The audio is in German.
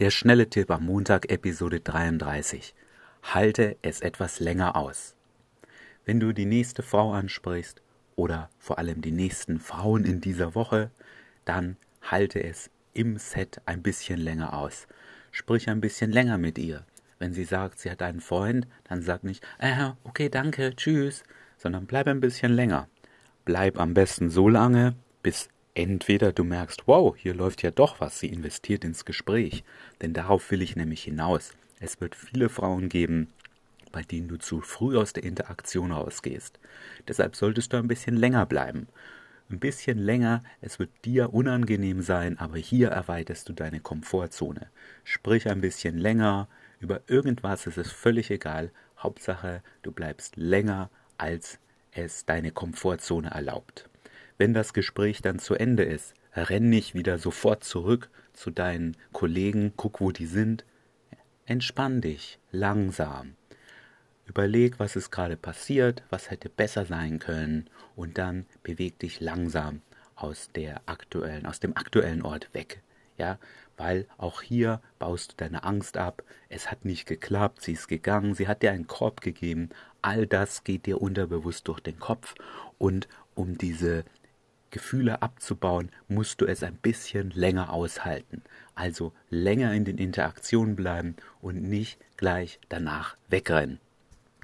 Der schnelle Tipp am Montag, Episode 33. Halte es etwas länger aus. Wenn du die nächste Frau ansprichst oder vor allem die nächsten Frauen in dieser Woche, dann halte es im Set ein bisschen länger aus. Sprich ein bisschen länger mit ihr. Wenn sie sagt, sie hat einen Freund, dann sag nicht, äh, okay, danke, tschüss, sondern bleib ein bisschen länger. Bleib am besten so lange, bis Entweder du merkst, wow, hier läuft ja doch was, sie investiert ins Gespräch, denn darauf will ich nämlich hinaus. Es wird viele Frauen geben, bei denen du zu früh aus der Interaktion rausgehst. Deshalb solltest du ein bisschen länger bleiben. Ein bisschen länger, es wird dir unangenehm sein, aber hier erweiterst du deine Komfortzone. Sprich ein bisschen länger, über irgendwas ist es völlig egal, Hauptsache du bleibst länger, als es deine Komfortzone erlaubt. Wenn das Gespräch dann zu Ende ist, renn nicht wieder sofort zurück zu deinen Kollegen, guck, wo die sind. Entspann dich langsam. Überleg, was ist gerade passiert, was hätte besser sein können und dann beweg dich langsam aus der aktuellen, aus dem aktuellen Ort weg. Ja, weil auch hier baust du deine Angst ab. Es hat nicht geklappt, sie ist gegangen, sie hat dir einen Korb gegeben. All das geht dir unterbewusst durch den Kopf und um diese Gefühle abzubauen, musst du es ein bisschen länger aushalten. Also länger in den Interaktionen bleiben und nicht gleich danach wegrennen.